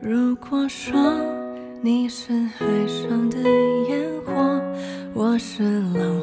如果说你是海上的烟火，我是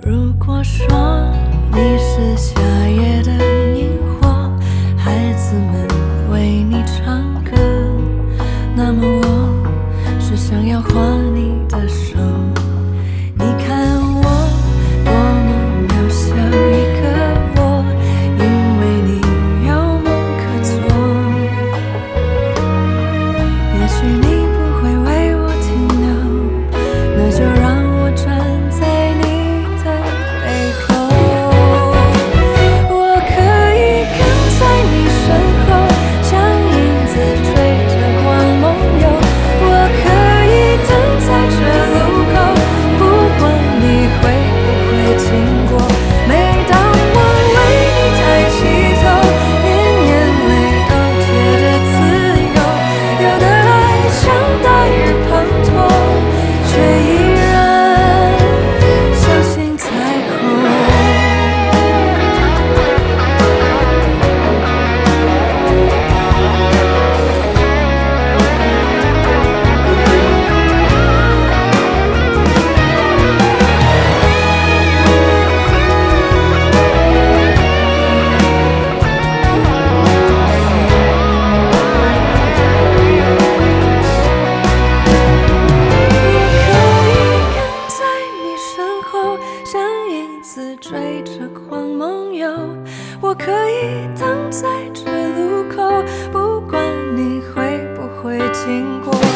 如果说你是夏夜的萤火，孩子们为你唱歌，那么我是想要画你的手。追着光梦游。我可以等在这路口，不管你会不会经过。